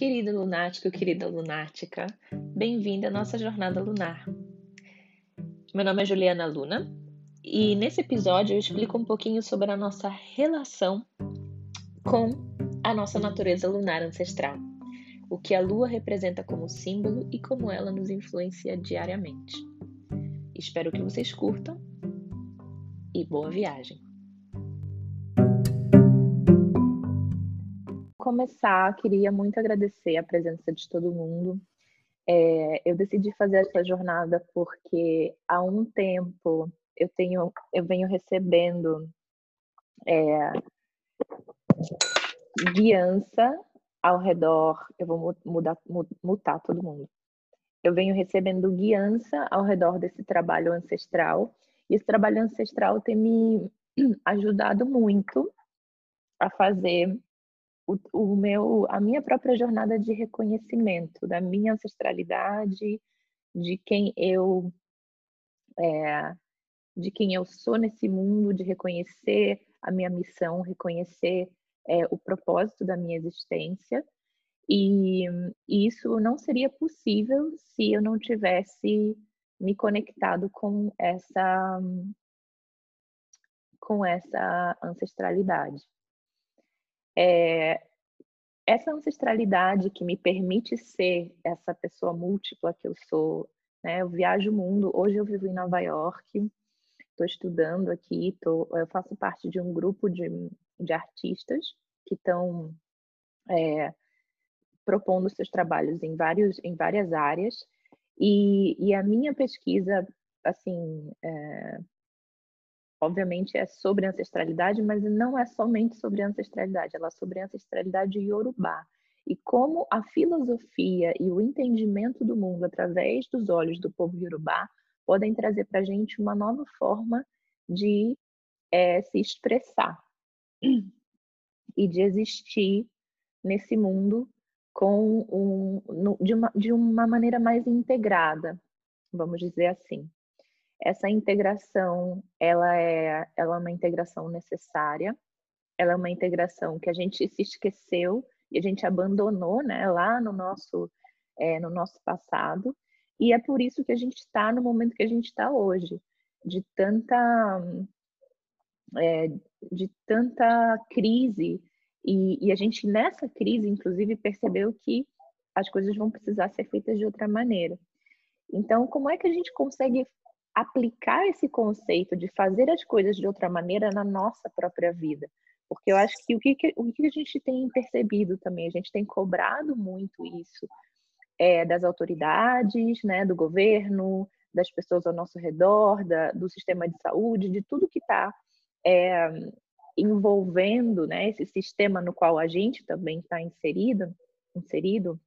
Querido lunático, querida lunática, bem-vindo à nossa jornada lunar. Meu nome é Juliana Luna e nesse episódio eu explico um pouquinho sobre a nossa relação com a nossa natureza lunar ancestral, o que a lua representa como símbolo e como ela nos influencia diariamente. Espero que vocês curtam e boa viagem! Começar, queria muito agradecer a presença de todo mundo. É, eu decidi fazer essa jornada porque há um tempo eu tenho, eu venho recebendo é, guiança ao redor. Eu vou mudar, mutar todo mundo. Eu venho recebendo guiança ao redor desse trabalho ancestral. E esse trabalho ancestral tem me ajudado muito a fazer o, o meu, a minha própria jornada de reconhecimento da minha ancestralidade, de quem eu é, de quem eu sou nesse mundo, de reconhecer a minha missão, reconhecer é, o propósito da minha existência. E, e, isso não seria possível se eu não tivesse me conectado com essa com essa ancestralidade. É, essa ancestralidade que me permite ser essa pessoa múltipla que eu sou, né? Eu viajo o mundo. Hoje eu vivo em Nova York, estou estudando aqui, tô, eu faço parte de um grupo de, de artistas que estão é, propondo seus trabalhos em, vários, em várias áreas. E, e a minha pesquisa, assim, é, obviamente é sobre ancestralidade, mas não é somente sobre ancestralidade, ela é sobre ancestralidade iorubá. E como a filosofia e o entendimento do mundo através dos olhos do povo iorubá podem trazer para a gente uma nova forma de é, se expressar e de existir nesse mundo com um, de, uma, de uma maneira mais integrada, vamos dizer assim essa integração ela é, ela é uma integração necessária, ela é uma integração que a gente se esqueceu e a gente abandonou, né, lá no nosso é, no nosso passado. E é por isso que a gente está no momento que a gente está hoje, de tanta é, de tanta crise. E, e a gente nessa crise inclusive percebeu que as coisas vão precisar ser feitas de outra maneira. Então, como é que a gente consegue aplicar esse conceito de fazer as coisas de outra maneira na nossa própria vida. Porque eu acho que o que, o que a gente tem percebido também, a gente tem cobrado muito isso é, das autoridades, né, do governo, das pessoas ao nosso redor, da, do sistema de saúde, de tudo que está é, envolvendo né, esse sistema no qual a gente também está inserido, inserido,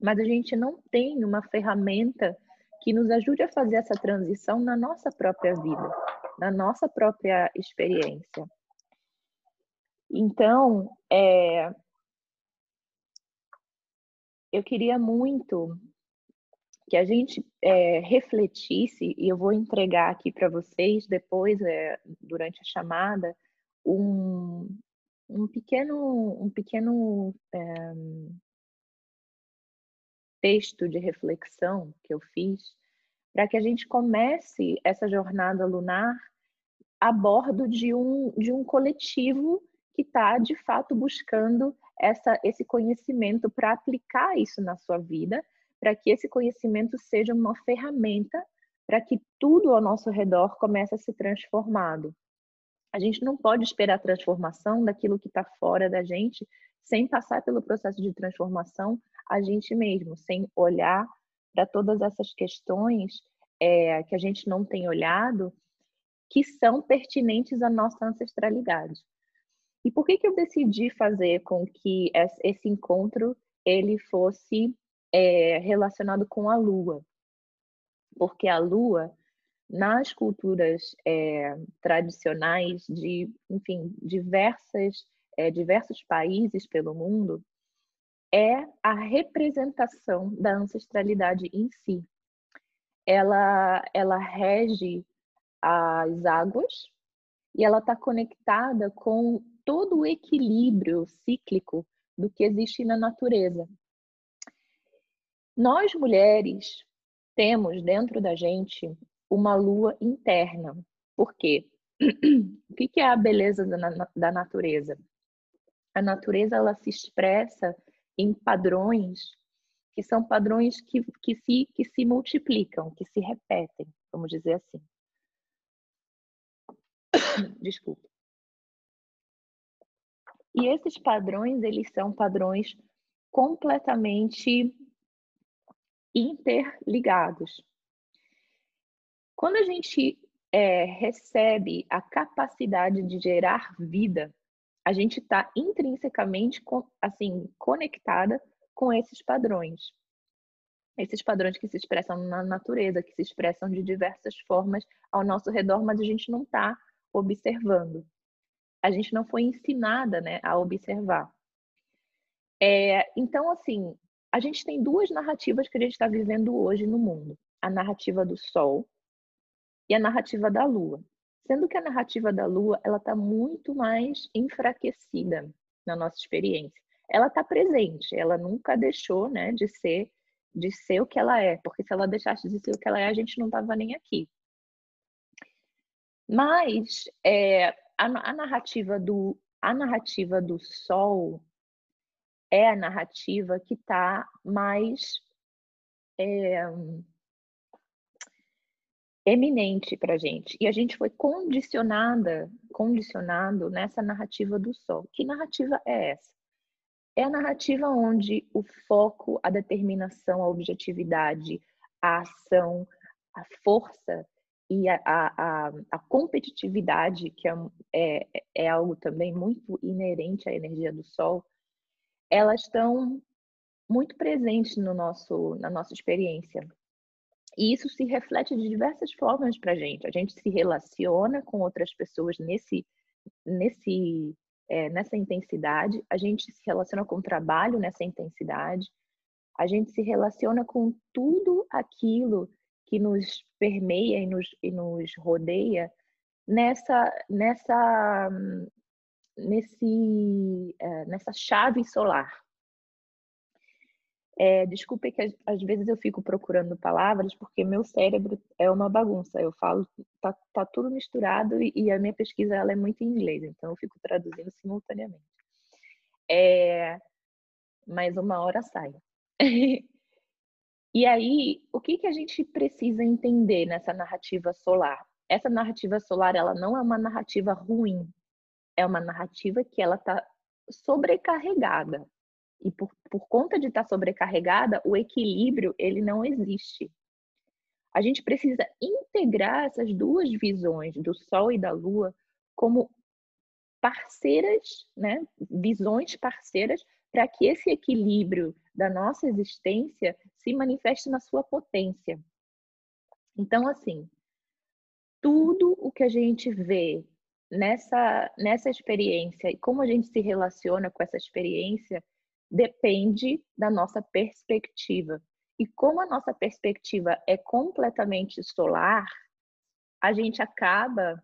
mas a gente não tem uma ferramenta que nos ajude a fazer essa transição na nossa própria vida, na nossa própria experiência. Então, é, eu queria muito que a gente é, refletisse, e eu vou entregar aqui para vocês depois, é, durante a chamada, um, um pequeno, um pequeno é, texto de reflexão que eu fiz para que a gente comece essa jornada lunar a bordo de um, de um coletivo que está, de fato, buscando essa, esse conhecimento para aplicar isso na sua vida, para que esse conhecimento seja uma ferramenta para que tudo ao nosso redor comece a ser transformado. A gente não pode esperar a transformação daquilo que está fora da gente sem passar pelo processo de transformação a gente mesmo, sem olhar para todas essas questões é, que a gente não tem olhado, que são pertinentes à nossa ancestralidade. E por que, que eu decidi fazer com que esse encontro ele fosse é, relacionado com a Lua? Porque a Lua, nas culturas é, tradicionais de, enfim, diversas, é, diversos países pelo mundo, é a representação da ancestralidade em si. Ela, ela rege as águas e ela está conectada com todo o equilíbrio cíclico do que existe na natureza. Nós mulheres temos dentro da gente uma lua interna. Por quê? o que é a beleza da natureza? A natureza ela se expressa em padrões que são padrões que, que, se, que se multiplicam, que se repetem, vamos dizer assim. Desculpa. E esses padrões, eles são padrões completamente interligados. Quando a gente é, recebe a capacidade de gerar vida, a gente está intrinsecamente assim conectada com esses padrões. Esses padrões que se expressam na natureza, que se expressam de diversas formas ao nosso redor, mas a gente não está observando. A gente não foi ensinada né, a observar. É, então, assim, a gente tem duas narrativas que a gente está vivendo hoje no mundo: a narrativa do Sol e a narrativa da Lua. Sendo que a narrativa da Lua ela está muito mais enfraquecida na nossa experiência ela está presente, ela nunca deixou né, de ser de ser o que ela é, porque se ela deixasse de ser o que ela é, a gente não estava nem aqui. Mas é, a, a, narrativa do a narrativa do sol é a narrativa que está mais é, eminente para a gente. E a gente foi condicionada, condicionado nessa narrativa do sol. Que narrativa é essa? É a narrativa onde o foco, a determinação, a objetividade, a ação, a força e a, a, a competitividade, que é, é, é algo também muito inerente à energia do Sol, elas estão muito presentes no nosso, na nossa experiência. E isso se reflete de diversas formas para a gente. A gente se relaciona com outras pessoas nesse, nesse é, nessa intensidade, a gente se relaciona com o trabalho nessa intensidade, a gente se relaciona com tudo aquilo que nos permeia e nos, e nos rodeia nessa, nessa, nesse, é, nessa chave solar. É, desculpe que às vezes eu fico procurando palavras porque meu cérebro é uma bagunça. Eu falo, tá, tá tudo misturado e, e, a minha pesquisa ela é muito em inglês, então eu fico traduzindo simultaneamente. É, mas uma hora sai. e aí, o que, que a gente precisa entender nessa narrativa solar? Essa narrativa solar ela não é uma narrativa ruim, é uma narrativa que ela está sobrecarregada e por, por conta de estar tá sobrecarregada, o equilíbrio ele não existe. A gente precisa integrar essas duas visões do Sol e da Lua como parceiras, né? visões parceiras, para que esse equilíbrio da nossa existência se manifeste na sua potência. Então, assim, tudo o que a gente vê nessa, nessa experiência e como a gente se relaciona com essa experiência depende da nossa perspectiva. E como a nossa perspectiva é completamente solar, a gente acaba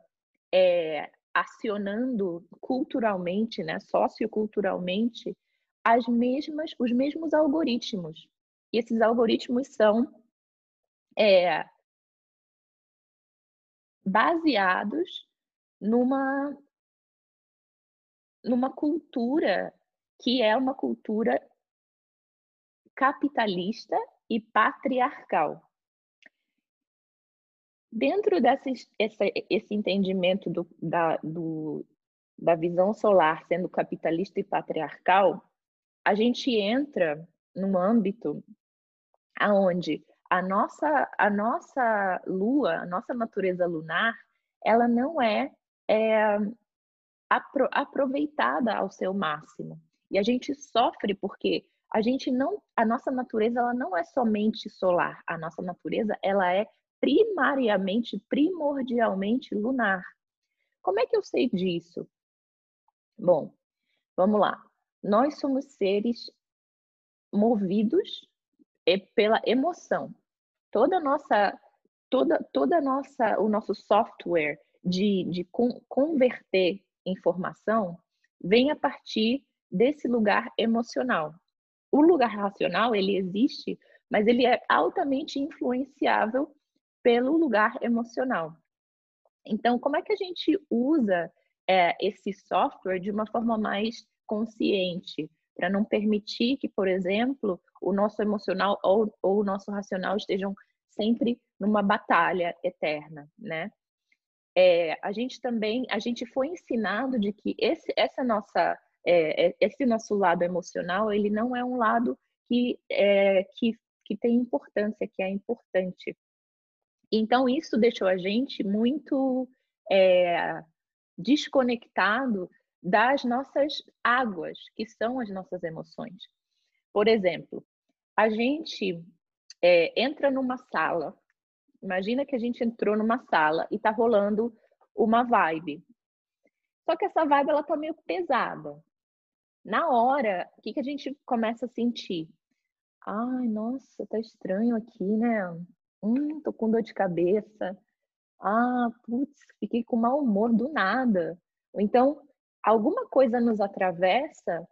é, acionando culturalmente, né, socioculturalmente, as mesmas, os mesmos algoritmos. E esses algoritmos são é, baseados numa, numa cultura que é uma cultura capitalista e patriarcal. Dentro desse esse, entendimento do, da, do, da visão solar sendo capitalista e patriarcal, a gente entra num âmbito aonde a nossa a nossa lua, a nossa natureza lunar, ela não é, é apro, aproveitada ao seu máximo. E a gente sofre porque a gente não, a nossa natureza ela não é somente solar. A nossa natureza ela é primariamente, primordialmente lunar. Como é que eu sei disso? Bom, vamos lá. Nós somos seres movidos pela emoção. Toda nossa, toda, toda nossa, o nosso software de, de converter informação vem a partir desse lugar emocional. O lugar racional, ele existe mas ele é altamente influenciável pelo lugar emocional. Então, como é que a gente usa é, esse software de uma forma mais consciente, para não permitir que, por exemplo, o nosso emocional ou, ou o nosso racional estejam sempre numa batalha eterna, né? É, a gente também, a gente foi ensinado de que esse, essa nossa, é, é esse nosso lado emocional, ele não é um lado que, é, que, que tem importância, que é importante. Então isso deixou a gente muito é, desconectado das nossas águas, que são as nossas emoções. Por exemplo, a gente é, entra numa sala, imagina que a gente entrou numa sala e está rolando uma vibe. Só que essa vibe ela tá meio pesada. Na hora, o que, que a gente começa a sentir? Ai, nossa, tá estranho aqui, né? Hum, tô com dor de cabeça. Ah, putz, fiquei com mau humor do nada. Ou então, alguma coisa nos atravessa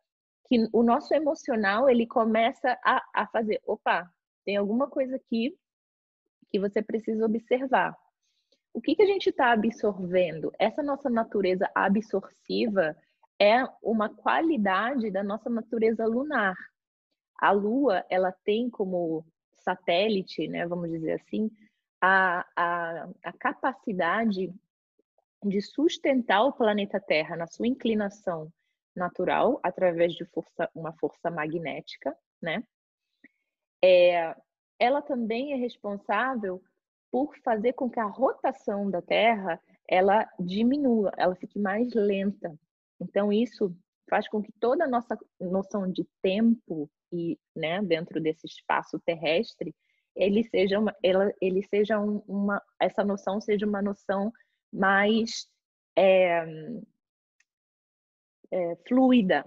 que o nosso emocional ele começa a, a fazer, opa, tem alguma coisa aqui que você precisa observar. O que, que a gente está absorvendo? Essa nossa natureza absortiva é uma qualidade da nossa natureza lunar. A Lua, ela tem como satélite, né, vamos dizer assim, a, a, a capacidade de sustentar o planeta Terra na sua inclinação natural através de força, uma força magnética, né? É, ela também é responsável por fazer com que a rotação da Terra ela diminua, ela fique mais lenta. Então isso faz com que toda a nossa noção de tempo e, né, dentro desse espaço terrestre, ele seja uma, ela, ele seja um, uma, essa noção seja uma noção mais é, é, fluida,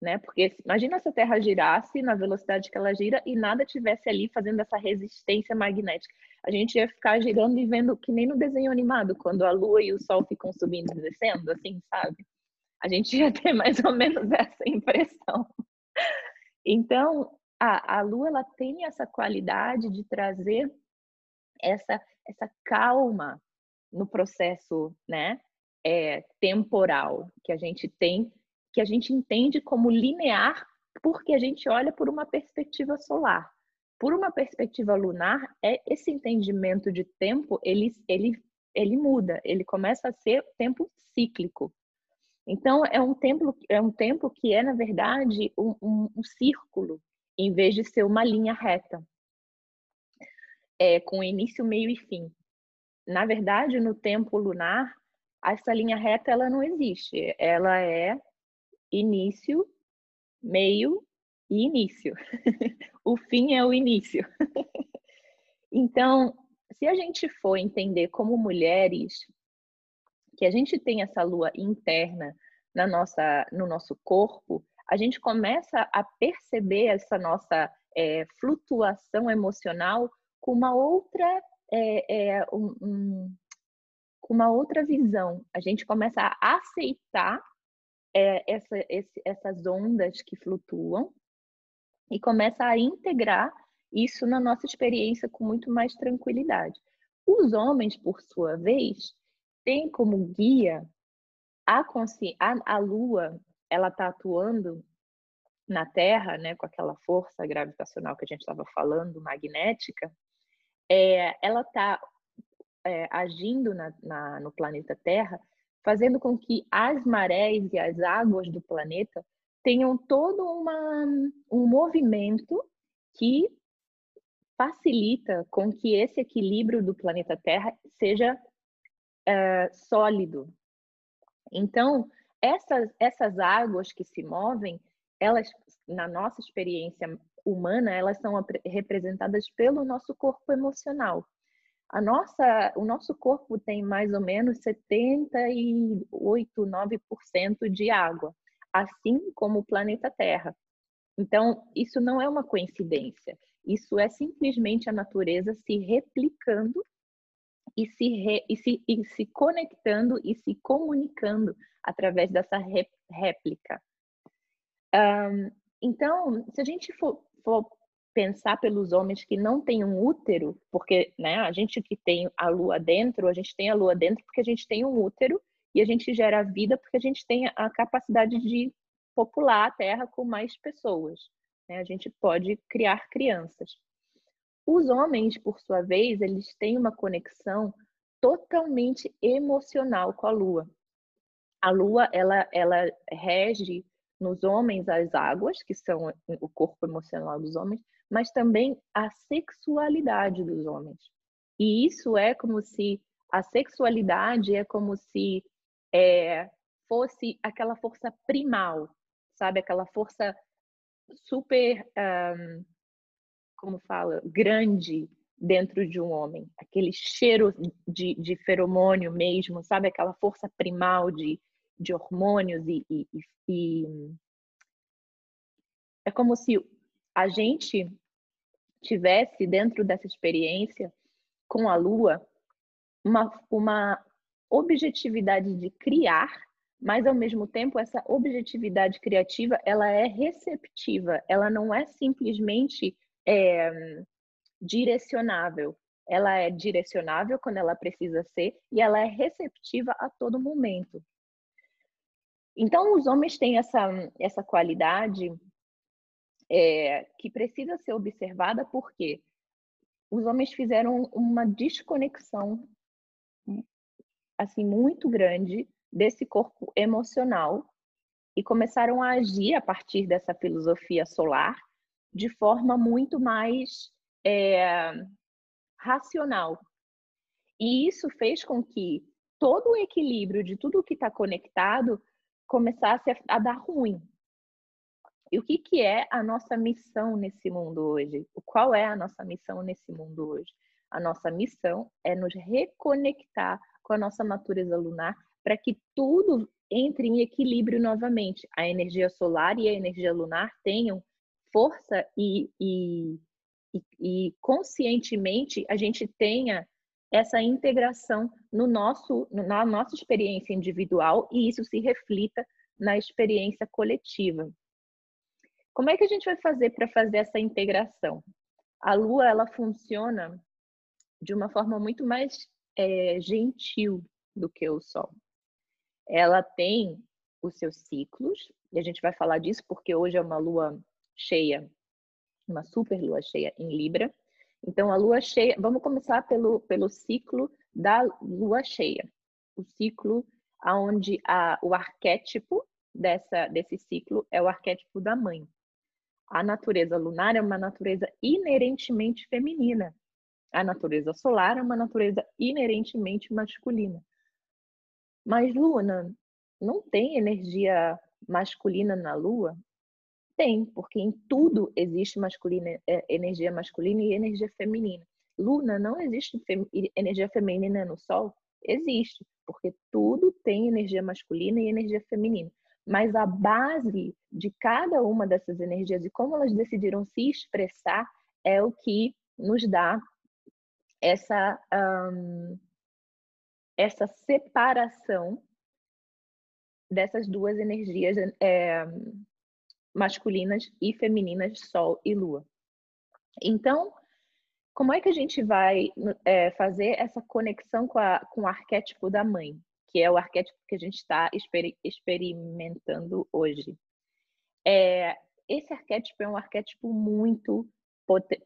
né? Porque imagina se a Terra girasse na velocidade que ela gira e nada tivesse ali fazendo essa resistência magnética. A gente ia ficar girando e vendo que nem no desenho animado, quando a Lua e o Sol ficam subindo e descendo, assim, sabe? A gente ia ter mais ou menos essa impressão. Então, a, a Lua ela tem essa qualidade de trazer essa, essa calma no processo né, é, temporal que a gente tem, que a gente entende como linear, porque a gente olha por uma perspectiva solar. Por uma perspectiva lunar, é esse entendimento de tempo ele, ele, ele muda, ele começa a ser tempo cíclico. Então é um tempo é um tempo que é na verdade um, um, um círculo em vez de ser uma linha reta, é, com início, meio e fim na verdade, no tempo lunar, essa linha reta ela não existe. Ela é início, meio e início. o fim é o início. então, se a gente for entender como mulheres que a gente tem essa lua interna na nossa, no nosso corpo, a gente começa a perceber essa nossa é, flutuação emocional com uma outra é, é um, um, uma outra visão. A gente começa a aceitar é, essa, esse, essas ondas que flutuam e começa a integrar isso na nossa experiência com muito mais tranquilidade. Os homens, por sua vez, têm como guia a, consci... a, a Lua, ela está atuando na Terra, né, com aquela força gravitacional que a gente estava falando, magnética, é, ela está é, agindo na, na, no planeta Terra, fazendo com que as marés e as águas do planeta tenham todo uma, um movimento que facilita com que esse equilíbrio do planeta Terra seja é, sólido. Então, essas, essas águas que se movem, elas, na nossa experiência humana, elas são representadas pelo nosso corpo emocional. A nossa, o nosso corpo tem mais ou menos 78, 9% de água, assim como o planeta Terra. Então, isso não é uma coincidência. Isso é simplesmente a natureza se replicando e se, re, e se, e se conectando e se comunicando através dessa réplica. Um, então, se a gente for for pensar pelos homens que não têm um útero, porque né, a gente que tem a lua dentro, a gente tem a lua dentro porque a gente tem um útero e a gente gera vida porque a gente tem a capacidade de popular a Terra com mais pessoas. Né? A gente pode criar crianças. Os homens, por sua vez, eles têm uma conexão totalmente emocional com a Lua. A Lua, ela, ela rege nos homens as águas, que são o corpo emocional dos homens, mas também a sexualidade dos homens. E isso é como se a sexualidade é como se é, fosse aquela força primal, sabe? Aquela força super, um, como fala, grande dentro de um homem. Aquele cheiro de, de feromônio mesmo, sabe? Aquela força primal de, de hormônios e, e, e é como se a gente tivesse dentro dessa experiência com a lua uma, uma objetividade de criar, mas ao mesmo tempo essa objetividade criativa ela é receptiva, ela não é simplesmente é, direcionável. Ela é direcionável quando ela precisa ser e ela é receptiva a todo momento. Então, os homens têm essa, essa qualidade é, que precisa ser observada porque os homens fizeram uma desconexão assim muito grande desse corpo emocional e começaram a agir a partir dessa filosofia solar de forma muito mais é, racional. E isso fez com que todo o equilíbrio de tudo que está conectado começasse a, a dar ruim. E o que, que é a nossa missão nesse mundo hoje? Qual é a nossa missão nesse mundo hoje? A nossa missão é nos reconectar com a nossa natureza lunar para que tudo entre em equilíbrio novamente. A energia solar e a energia lunar tenham força e, e, e, conscientemente a gente tenha essa integração no nosso, na nossa experiência individual e isso se reflita na experiência coletiva. Como é que a gente vai fazer para fazer essa integração? A Lua ela funciona de uma forma muito mais é, gentil do que o Sol. Ela tem os seus ciclos, e a gente vai falar disso porque hoje é uma lua cheia, uma super lua cheia em Libra. Então, a lua cheia, vamos começar pelo, pelo ciclo da lua cheia. O ciclo onde a, o arquétipo dessa, desse ciclo é o arquétipo da mãe a natureza lunar é uma natureza inerentemente feminina. A natureza solar é uma natureza inerentemente masculina. Mas Luna não tem energia masculina na Lua? Tem, porque em tudo existe masculina, é, energia masculina e energia feminina. Luna não existe fem, energia feminina no Sol? Existe, porque tudo tem energia masculina e energia feminina mas a base de cada uma dessas energias e como elas decidiram se expressar é o que nos dá essa, um, essa separação dessas duas energias é, masculinas e femininas, Sol e Lua. Então, como é que a gente vai é, fazer essa conexão com, a, com o arquétipo da mãe? que é o arquétipo que a gente está exper experimentando hoje. É, esse arquétipo é um arquétipo muito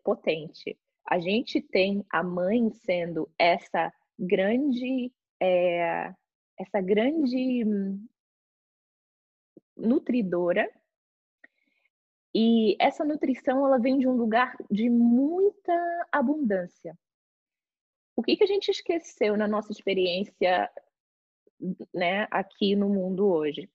potente. A gente tem a mãe sendo essa grande, é, essa grande nutridora e essa nutrição ela vem de um lugar de muita abundância. O que, que a gente esqueceu na nossa experiência né, aqui no mundo hoje.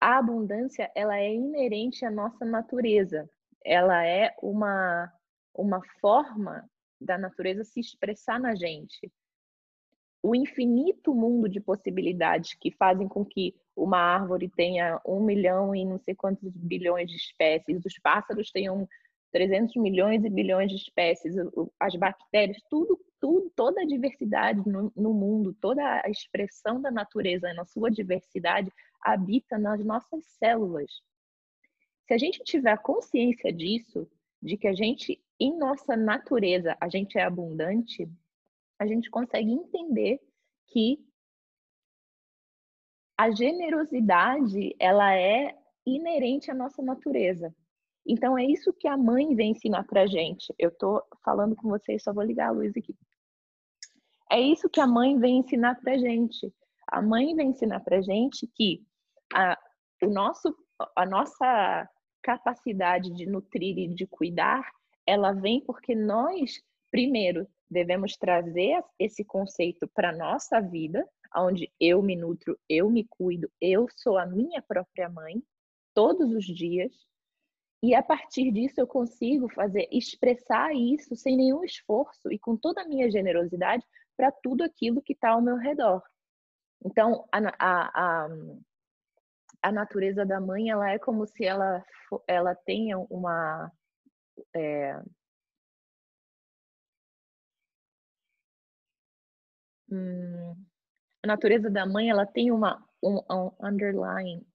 A abundância, ela é inerente à nossa natureza. Ela é uma uma forma da natureza se expressar na gente. O infinito mundo de possibilidades que fazem com que uma árvore tenha um milhão e não sei quantos bilhões de espécies, os pássaros tenham 300 milhões e bilhões de espécies, as bactérias, tudo, tudo toda a diversidade no, no, mundo, toda a expressão da natureza na sua diversidade habita nas nossas células. Se a gente tiver consciência disso, de que a gente, em nossa natureza, a gente é abundante, a gente consegue entender que a generosidade, ela é inerente à nossa natureza. Então é isso que a mãe vem ensinar pra gente. Eu tô falando com vocês, só vou ligar a luz aqui. É isso que a mãe vem ensinar pra gente. A mãe vem ensinar pra gente que a, o nosso, a nossa capacidade de nutrir e de cuidar, ela vem porque nós, primeiro, devemos trazer esse conceito para nossa vida, onde eu me nutro, eu me cuido, eu sou a minha própria mãe, todos os dias. E a partir disso eu consigo fazer, expressar isso sem nenhum esforço e com toda a minha generosidade para tudo aquilo que está ao meu redor. Então, a, a, a, a natureza da mãe ela é como se ela ela tenha uma é, hum, a natureza da mãe ela tem uma um, um underline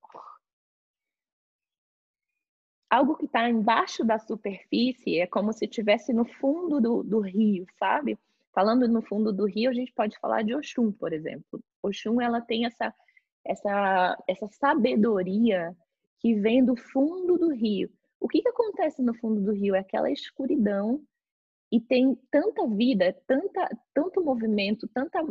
algo que está embaixo da superfície é como se estivesse no fundo do, do rio sabe falando no fundo do rio a gente pode falar de Oxum por exemplo Oxum ela tem essa essa, essa sabedoria que vem do fundo do rio. O que, que acontece no fundo do rio? É aquela escuridão e tem tanta vida, tanta, tanto movimento, tanta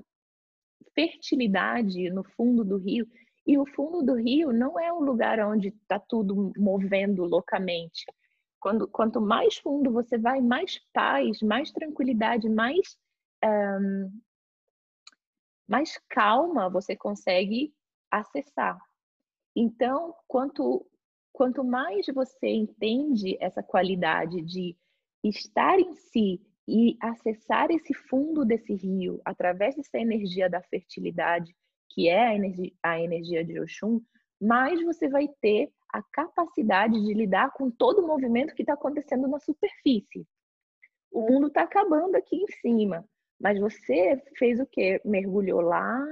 fertilidade no fundo do rio. E o fundo do rio não é um lugar onde está tudo movendo loucamente. Quando, quanto mais fundo você vai, mais paz, mais tranquilidade, mais, um, mais calma você consegue acessar. Então, quanto, quanto mais você entende essa qualidade de estar em si e acessar esse fundo desse rio através dessa energia da fertilidade, que é a energia, a energia de Oxum, mais você vai ter a capacidade de lidar com todo o movimento que está acontecendo na superfície. O mundo está acabando aqui em cima, mas você fez o quê? Mergulhou lá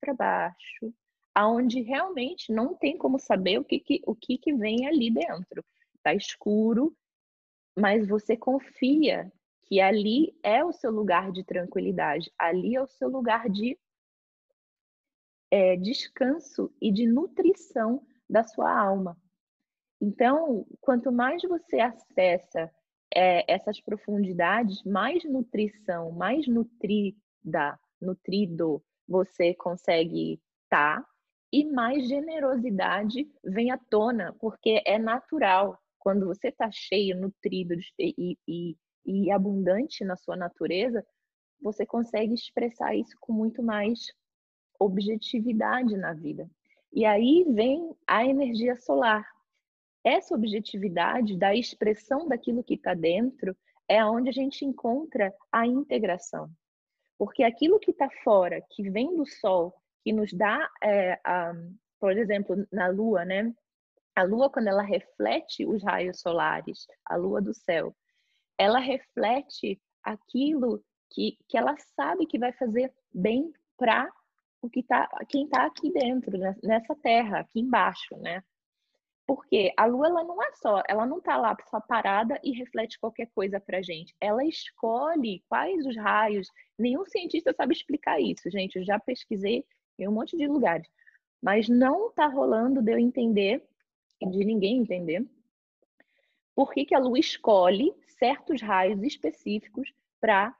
para baixo, aonde realmente não tem como saber o que, que o que, que vem ali dentro. Está escuro, mas você confia que ali é o seu lugar de tranquilidade, ali é o seu lugar de é, descanso e de nutrição da sua alma. Então, quanto mais você acessa é, essas profundidades, mais nutrição, mais nutrida, nutrido você consegue estar tá, e mais generosidade vem à tona, porque é natural. Quando você está cheio, nutrido e, e, e abundante na sua natureza, você consegue expressar isso com muito mais objetividade na vida. E aí vem a energia solar. Essa objetividade da expressão daquilo que está dentro é onde a gente encontra a integração. Porque aquilo que está fora, que vem do sol, que nos dá, é, a, por exemplo, na Lua, né? A Lua, quando ela reflete os raios solares, a Lua do céu, ela reflete aquilo que, que ela sabe que vai fazer bem para o que tá, quem está aqui dentro, né? nessa terra, aqui embaixo, né? Porque a Lua ela não é só, ela não está lá só parada e reflete qualquer coisa para gente. Ela escolhe quais os raios. Nenhum cientista sabe explicar isso, gente. Eu já pesquisei em um monte de lugares, mas não está rolando de eu entender de ninguém entender por que, que a Lua escolhe certos raios específicos para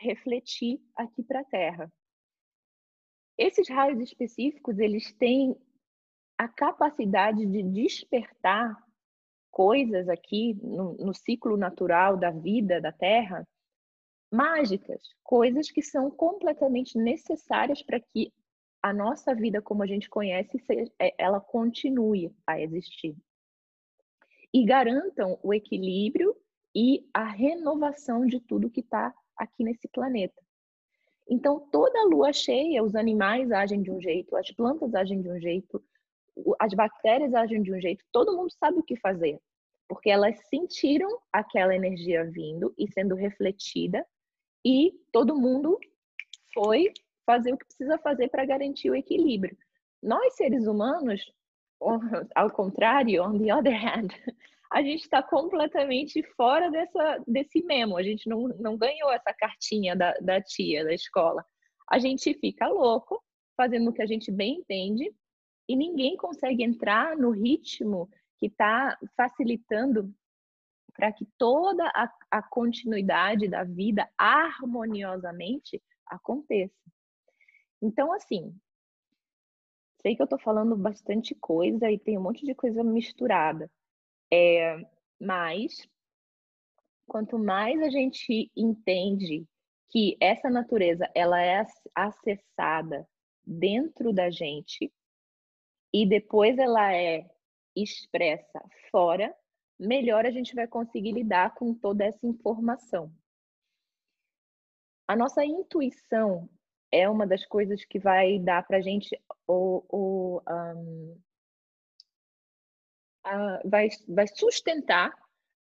refletir aqui para a Terra. Esses raios específicos, eles têm a capacidade de despertar coisas aqui no, no, ciclo natural da vida da Terra mágicas, coisas que são completamente necessárias para que a nossa vida como a gente conhece é, ela continue a existir e garantam o equilíbrio e a renovação de tudo que está aqui nesse planeta. Então, toda lua cheia, os animais agem de um jeito, as plantas agem de um jeito, as bactérias agem de um jeito, todo mundo sabe o que fazer, porque elas sentiram aquela energia vindo e sendo refletida, e todo mundo foi fazer o que precisa fazer para garantir o equilíbrio. Nós, seres humanos, ao contrário, on the other hand, a gente está completamente fora dessa, desse memo. A gente não, não ganhou essa cartinha da, da tia da escola. A gente fica louco, fazendo o que a gente bem entende, e ninguém consegue entrar no ritmo que está facilitando para que toda a, a continuidade da vida harmoniosamente aconteça. Então, assim, sei que eu estou falando bastante coisa e tem um monte de coisa misturada, é, mas quanto mais a gente entende que essa natureza ela é acessada dentro da gente e depois ela é expressa fora, melhor a gente vai conseguir lidar com toda essa informação. A nossa intuição é uma das coisas que vai dar para a gente o, o um, a, vai, vai sustentar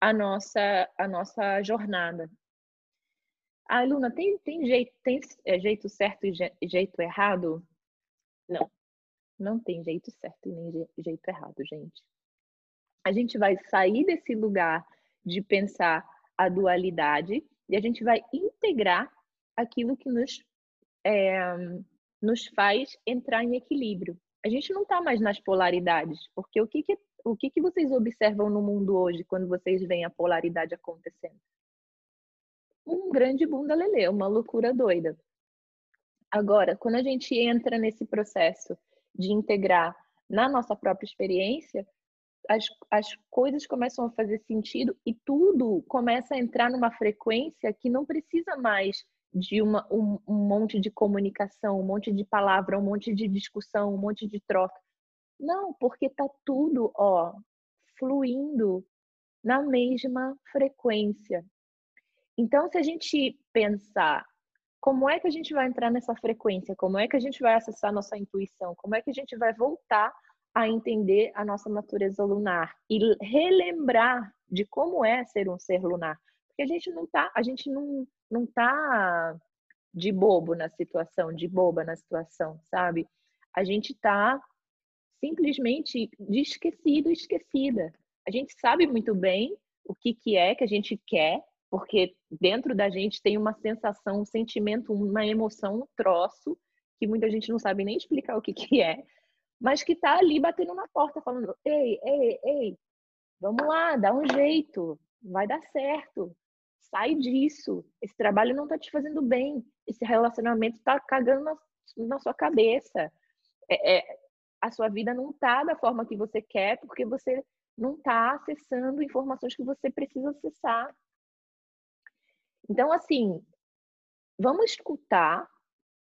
a nossa a nossa jornada. Ah, Luna, tem, tem jeito tem é, jeito certo e jeito errado? Não, não tem jeito certo e nem jeito errado, gente a gente vai sair desse lugar de pensar a dualidade e a gente vai integrar aquilo que nos, é, nos faz entrar em equilíbrio. A gente não está mais nas polaridades, porque o que, que, o que, que vocês observam no mundo hoje quando vocês veem a polaridade acontecendo? Um grande bunda lelê, uma loucura doida. Agora, quando a gente entra nesse processo de integrar na nossa própria experiência, as, as coisas começam a fazer sentido e tudo começa a entrar numa frequência que não precisa mais de uma, um, um monte de comunicação, um monte de palavra, um monte de discussão, um monte de troca. Não, porque tá tudo, ó, fluindo na mesma frequência. Então, se a gente pensar como é que a gente vai entrar nessa frequência, como é que a gente vai acessar nossa intuição, como é que a gente vai voltar a entender a nossa natureza lunar e relembrar de como é ser um ser lunar, porque a gente não tá, a gente não não tá de bobo na situação, de boba na situação, sabe? A gente tá simplesmente de esquecido, esquecida. A gente sabe muito bem o que que é que a gente quer, porque dentro da gente tem uma sensação, um sentimento, uma emoção, um troço que muita gente não sabe nem explicar o que que é, mas que está ali batendo na porta, falando: ei, ei, ei, vamos lá, dá um jeito, vai dar certo, sai disso. Esse trabalho não está te fazendo bem, esse relacionamento está cagando na, na, sua cabeça. É, é, a sua vida não está da forma que você quer, porque você não está acessando informações que você precisa acessar. Então, assim, vamos escutar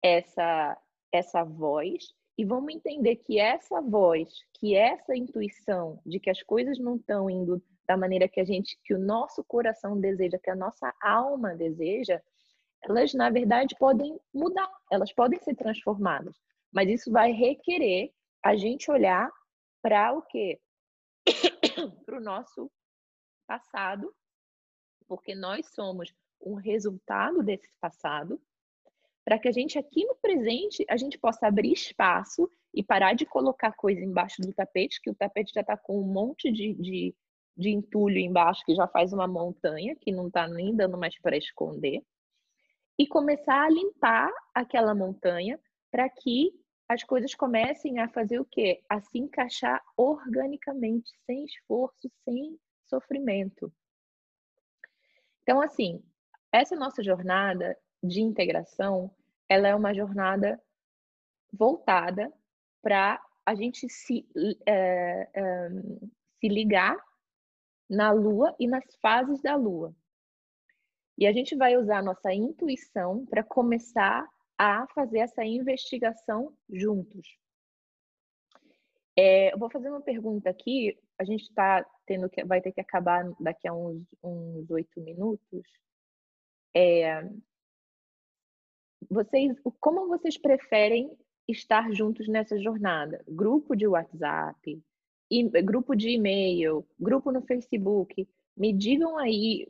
essa, essa voz e vamos entender que essa voz, que essa intuição de que as coisas não estão indo da maneira que a gente, que o nosso coração deseja, que a nossa alma deseja, elas na verdade podem mudar, elas podem ser transformadas. Mas isso vai requerer a gente olhar para o quê? para o nosso passado, porque nós somos um resultado desse passado para que a gente aqui no presente a gente possa abrir espaço e parar de colocar coisa embaixo do tapete, que o tapete já está com um monte de, de, de entulho embaixo que já faz uma montanha que não está nem dando mais para esconder, e começar a limpar aquela montanha para que as coisas comecem a fazer o quê? A se encaixar organicamente, sem esforço, sem sofrimento. Então, assim, essa nossa jornada de integração, ela é uma jornada voltada para a gente se, é, é, se ligar na Lua e nas fases da Lua. E a gente vai usar a nossa intuição para começar a fazer essa investigação juntos. É, eu vou fazer uma pergunta aqui. A gente está tendo que vai ter que acabar daqui a uns oito minutos. É, vocês, como vocês preferem estar juntos nessa jornada? Grupo de WhatsApp, grupo de e-mail, grupo no Facebook? Me digam aí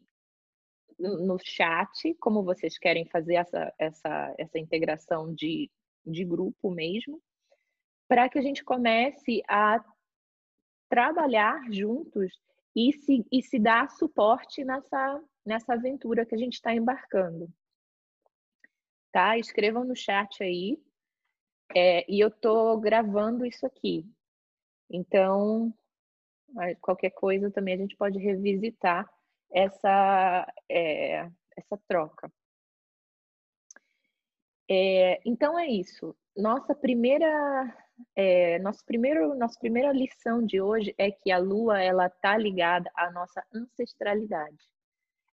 no chat como vocês querem fazer essa, essa, essa integração de, de grupo mesmo, para que a gente comece a trabalhar juntos e se, e se dar suporte nessa, nessa aventura que a gente está embarcando. Tá? Escrevam no chat aí. É, e eu estou gravando isso aqui. Então, qualquer coisa também a gente pode revisitar essa, é, essa troca. É, então é isso. Nossa primeira, é, nosso primeiro, nossa primeira lição de hoje é que a Lua ela está ligada à nossa ancestralidade.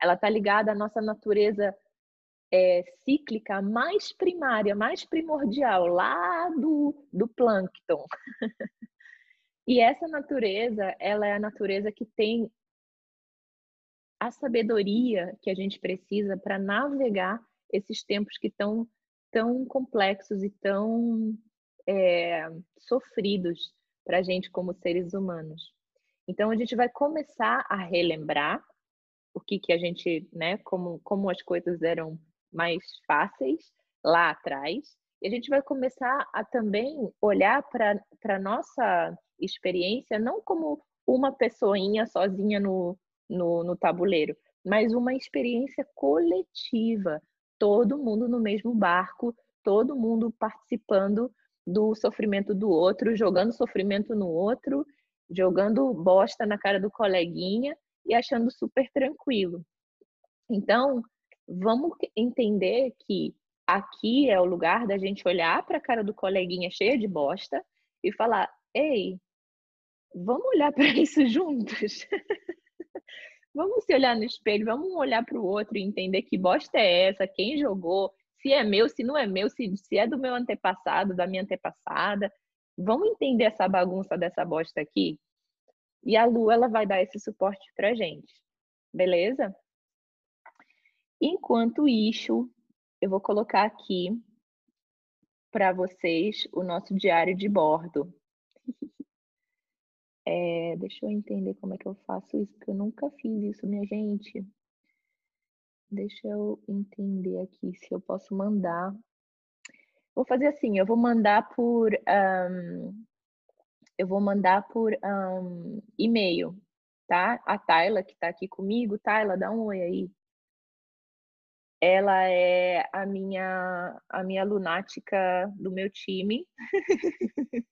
Ela está ligada à nossa natureza é, cíclica mais primária, mais primordial, lá do, do plâncton. e essa natureza, ela é a natureza que tem a sabedoria que a gente precisa para navegar esses tempos que estão tão complexos e tão é, sofridos para a gente como seres humanos. Então a gente vai começar a relembrar o que que a gente, né, como como as coisas eram mais fáceis lá atrás, e a gente vai começar a também olhar para a nossa experiência não como uma pessoinha sozinha no, no, no tabuleiro, mas uma experiência coletiva, todo mundo no mesmo barco, todo mundo participando do sofrimento do outro, jogando sofrimento no outro, jogando bosta na cara do coleguinha e achando super tranquilo. Então, vamos entender que aqui é o lugar da gente olhar para a cara do coleguinha cheia de bosta e falar: ei, vamos olhar para isso juntos? vamos se olhar no espelho, vamos olhar para o outro e entender que bosta é essa, quem jogou, se é meu, se não é meu, se, se é do meu antepassado, da minha antepassada. Vamos entender essa bagunça dessa bosta aqui? E a Lu, ela vai dar esse suporte pra gente. Beleza? Enquanto isso, eu vou colocar aqui para vocês o nosso diário de bordo. É, deixa eu entender como é que eu faço isso, porque eu nunca fiz isso, minha gente. Deixa eu entender aqui se eu posso mandar. Vou fazer assim, eu vou mandar por um, eu vou mandar por um, e-mail, tá? A Tayla que está aqui comigo, Tayla, dá um oi aí. Ela é a minha a minha lunática do meu time.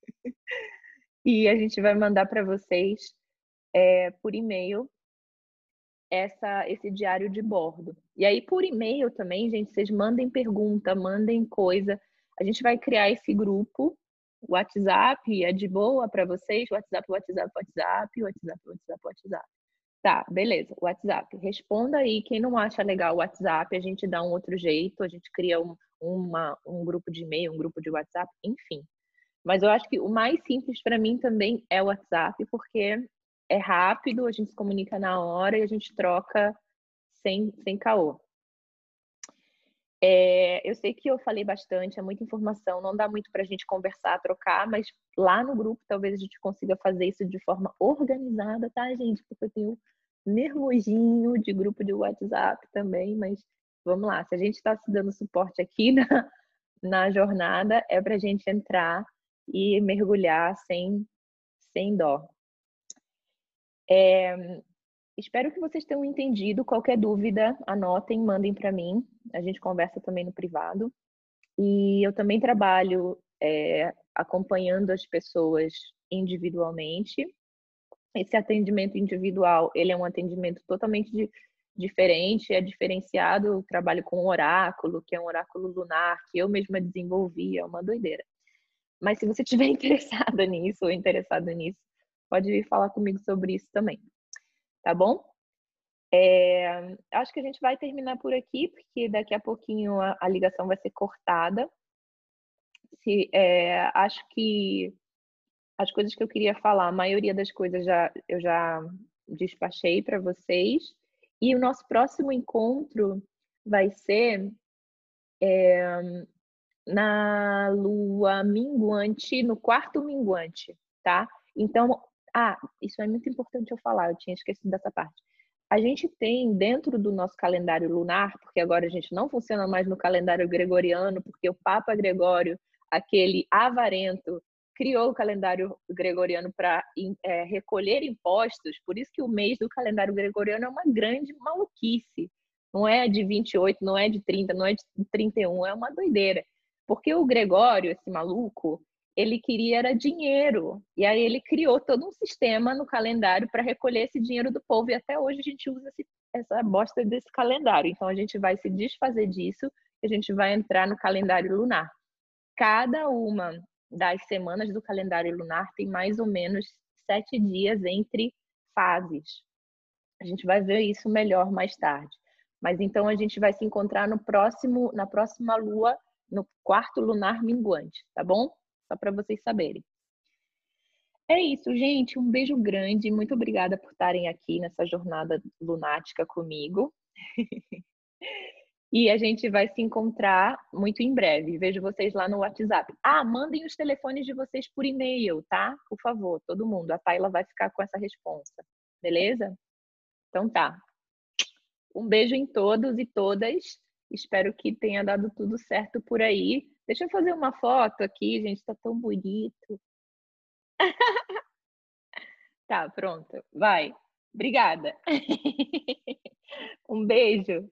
e a gente vai mandar para vocês é, por e-mail essa, esse diário de bordo. E aí, por e-mail também, gente, vocês mandem pergunta, mandem coisa. A gente vai criar esse grupo. WhatsApp é de boa para vocês? WhatsApp, WhatsApp, WhatsApp, WhatsApp, WhatsApp, WhatsApp. Tá, beleza. WhatsApp. Responda aí. Quem não acha legal o WhatsApp, a gente dá um outro jeito. A gente cria um, uma, um grupo de e-mail, um grupo de WhatsApp, enfim. Mas eu acho que o mais simples para mim também é o WhatsApp, porque é rápido, a gente se comunica na hora e a gente troca sem, sem caô. É, eu sei que eu falei bastante, é muita informação, não dá muito para a gente conversar, trocar, mas lá no grupo talvez a gente consiga fazer isso de forma organizada, tá, gente? Porque eu tenho nervosinho de grupo de WhatsApp também, mas vamos lá, se a gente está se dando suporte aqui na, na jornada, é para a gente entrar e mergulhar sem, sem dó. É, espero que vocês tenham entendido. Qualquer dúvida, anotem, mandem para mim. A gente conversa também no privado. E eu também trabalho é, acompanhando as pessoas individualmente. Esse atendimento individual, ele é um atendimento totalmente de, diferente, é diferenciado. Eu trabalho com um oráculo, que é um oráculo lunar, que eu mesma desenvolvi, é uma doideira. Mas se você estiver interessada nisso ou interessado nisso, pode vir falar comigo sobre isso também. Tá bom? É, acho que a gente vai terminar por aqui, porque daqui a pouquinho a, a ligação vai ser cortada. Se, é, acho que as coisas que eu queria falar, a maioria das coisas já, eu já despachei para vocês. E o nosso próximo encontro vai ser é, na lua minguante, no quarto minguante, tá? Então, ah, isso é muito importante eu falar, eu tinha esquecido dessa parte. A gente tem dentro do nosso calendário lunar, porque agora a gente não funciona mais no calendário gregoriano, porque o Papa Gregório, aquele avarento, criou o calendário gregoriano para é, recolher impostos, por isso que o mês do calendário gregoriano é uma grande maluquice. Não é de 28, não é de 30, não é de 31, é uma doideira. Porque o Gregório, esse maluco, ele queria era dinheiro. E aí ele criou todo um sistema no calendário para recolher esse dinheiro do povo. E até hoje a gente usa esse, essa bosta desse calendário. Então a gente vai se desfazer disso e a gente vai entrar no calendário lunar. Cada uma das semanas do calendário lunar tem mais ou menos sete dias entre fases. A gente vai ver isso melhor mais tarde. Mas então a gente vai se encontrar no próximo, na próxima lua, no quarto lunar minguante, tá bom? Só para vocês saberem. É isso, gente. Um beijo grande. Muito obrigada por estarem aqui nessa jornada lunática comigo. e a gente vai se encontrar muito em breve. Vejo vocês lá no WhatsApp. Ah, mandem os telefones de vocês por e-mail, tá? Por favor, todo mundo. A Tayla vai ficar com essa resposta. Beleza? Então tá. Um beijo em todos e todas. Espero que tenha dado tudo certo por aí. Deixa eu fazer uma foto aqui, gente, tá tão bonito. tá, pronto. Vai. Obrigada. um beijo.